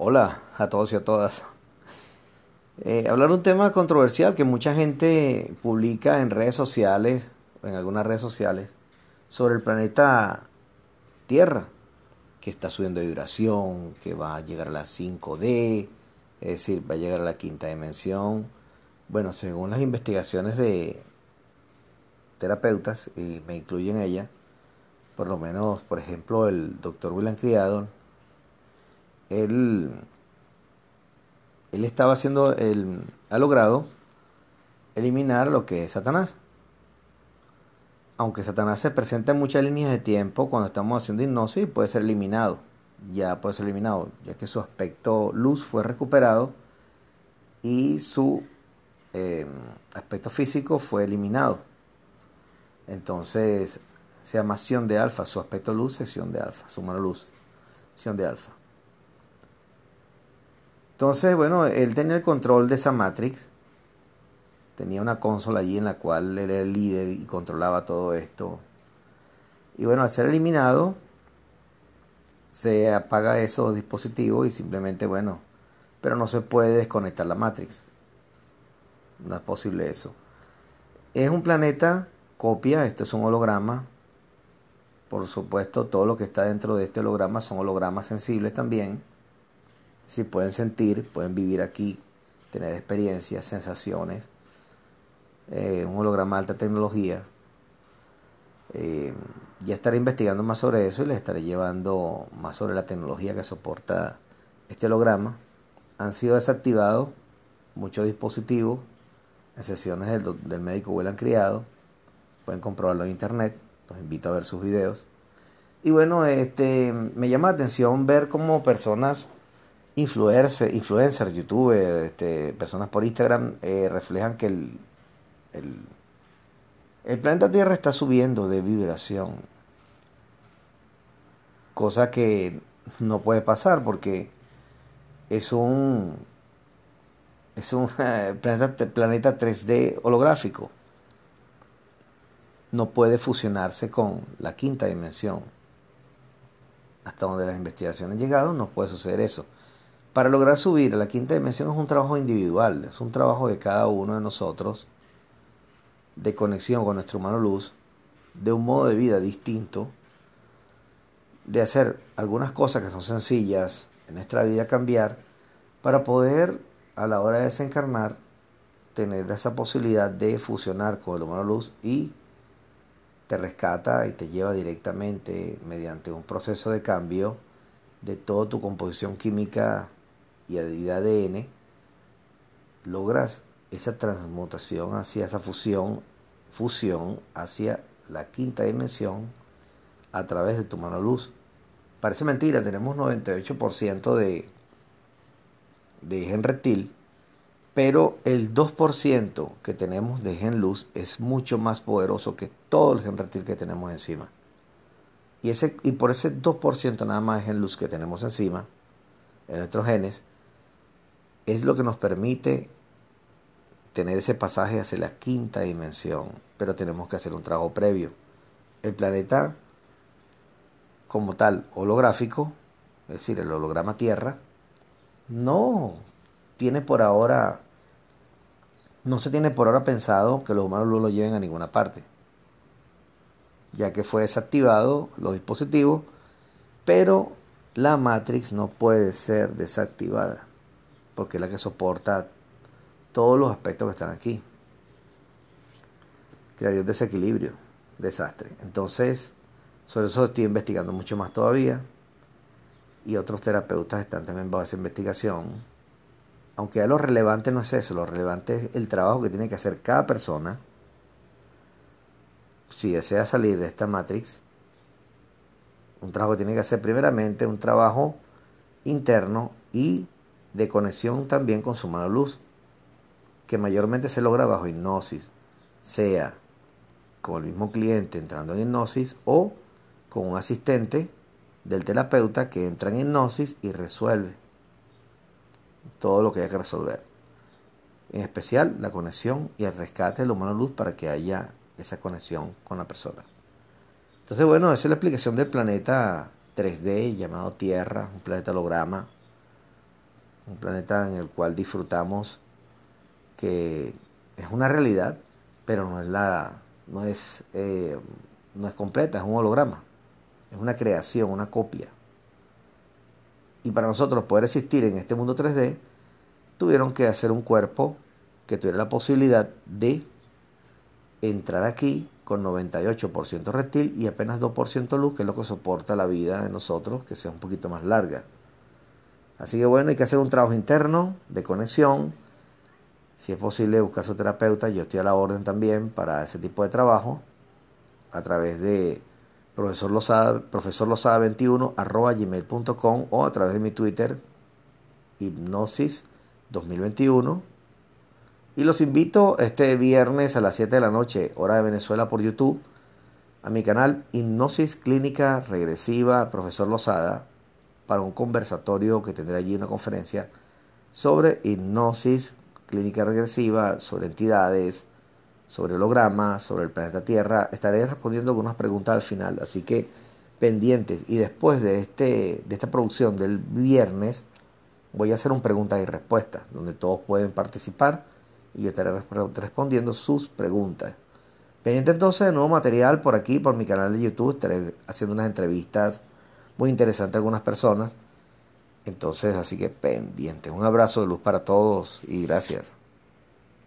Hola a todos y a todas. Eh, hablar un tema controversial que mucha gente publica en redes sociales, en algunas redes sociales, sobre el planeta Tierra, que está subiendo de vibración, que va a llegar a la 5D, es decir, va a llegar a la quinta dimensión. Bueno, según las investigaciones de terapeutas, y me incluyen ella, por lo menos, por ejemplo, el doctor William Criado, él, él estaba haciendo, él ha logrado eliminar lo que es Satanás. Aunque Satanás se presenta en muchas líneas de tiempo cuando estamos haciendo hipnosis, puede ser eliminado. Ya puede ser eliminado, ya que su aspecto luz fue recuperado y su eh, aspecto físico fue eliminado. Entonces, se llama Sion de alfa, su aspecto luz es Sion de alfa, su mano luz, Sion de alfa. Entonces, bueno, él tenía el control de esa Matrix, tenía una consola allí en la cual era el líder y controlaba todo esto. Y bueno, al ser eliminado, se apaga esos dispositivos y simplemente, bueno, pero no se puede desconectar la Matrix. No es posible eso. Es un planeta copia, esto es un holograma, por supuesto, todo lo que está dentro de este holograma son hologramas sensibles también. Si pueden sentir, pueden vivir aquí, tener experiencias, sensaciones. Eh, un holograma de alta tecnología. Eh, ya estaré investigando más sobre eso y les estaré llevando más sobre la tecnología que soporta este holograma. Han sido desactivados muchos dispositivos en sesiones del, del médico Huelan Criado. Pueden comprobarlo en internet. Los invito a ver sus videos. Y bueno, este, me llama la atención ver cómo personas, influencers, influencers youtubers, este, personas por Instagram, eh, reflejan que el, el, el planeta Tierra está subiendo de vibración. Cosa que no puede pasar porque es un es un planeta, planeta 3D holográfico no puede fusionarse con la quinta dimensión. Hasta donde las investigaciones han llegado, no puede suceder eso. Para lograr subir a la quinta dimensión es un trabajo individual, es un trabajo de cada uno de nosotros, de conexión con nuestro humano luz, de un modo de vida distinto, de hacer algunas cosas que son sencillas en nuestra vida cambiar, para poder a la hora de desencarnar tener esa posibilidad de fusionar con el humano luz y te rescata y te lleva directamente mediante un proceso de cambio de toda tu composición química y de ADN, logras esa transmutación hacia esa fusión, fusión hacia la quinta dimensión a través de tu mano luz. Parece mentira, tenemos 98% de, de gen reptil pero el 2% que tenemos de gen luz es mucho más poderoso que todo el gen reptil que tenemos encima. Y, ese, y por ese 2% nada más de gen luz que tenemos encima, en nuestros genes, es lo que nos permite tener ese pasaje hacia la quinta dimensión. Pero tenemos que hacer un trabajo previo. El planeta como tal holográfico, es decir, el holograma Tierra, no tiene por ahora no se tiene por ahora pensado que los humanos no lo lleven a ninguna parte, ya que fue desactivado los dispositivos, pero la Matrix no puede ser desactivada, porque es la que soporta todos los aspectos que están aquí. Crearía un desequilibrio, desastre. Entonces, sobre eso estoy investigando mucho más todavía. Y otros terapeutas están también bajo esa investigación aunque ya lo relevante no es eso, lo relevante es el trabajo que tiene que hacer cada persona si desea salir de esta matrix. Un trabajo que tiene que hacer primeramente un trabajo interno y de conexión también con su mano luz, que mayormente se logra bajo hipnosis, sea con el mismo cliente entrando en hipnosis o con un asistente del terapeuta que entra en hipnosis y resuelve todo lo que hay que resolver. En especial la conexión y el rescate del humano luz para que haya esa conexión con la persona. Entonces, bueno, esa es la explicación del planeta 3D llamado Tierra, un planeta holograma, un planeta en el cual disfrutamos que es una realidad, pero no es la, no es, eh, no es completa, es un holograma, es una creación, una copia. Y para nosotros poder existir en este mundo 3D, tuvieron que hacer un cuerpo que tuviera la posibilidad de entrar aquí con 98% reptil y apenas 2% luz, que es lo que soporta la vida de nosotros, que sea un poquito más larga. Así que bueno, hay que hacer un trabajo interno de conexión. Si es posible buscar su terapeuta, yo estoy a la orden también para ese tipo de trabajo a través de profesor Lozada, profesor 21 arroba gmail.com o a través de mi Twitter hipnosis 2021 y los invito este viernes a las 7 de la noche, hora de Venezuela, por YouTube, a mi canal Hipnosis Clínica Regresiva, profesor Lozada, para un conversatorio que tendré allí una conferencia sobre hipnosis clínica regresiva, sobre entidades, sobre hologramas, sobre el planeta Tierra. Estaré respondiendo algunas preguntas al final, así que pendientes. Y después de, este, de esta producción del viernes, voy a hacer un pregunta y respuesta, donde todos pueden participar y yo estaré respondiendo sus preguntas. Pendiente entonces de nuevo material por aquí, por mi canal de YouTube. Estaré haciendo unas entrevistas muy interesantes a algunas personas. Entonces, así que pendiente. Un abrazo de luz para todos y gracias.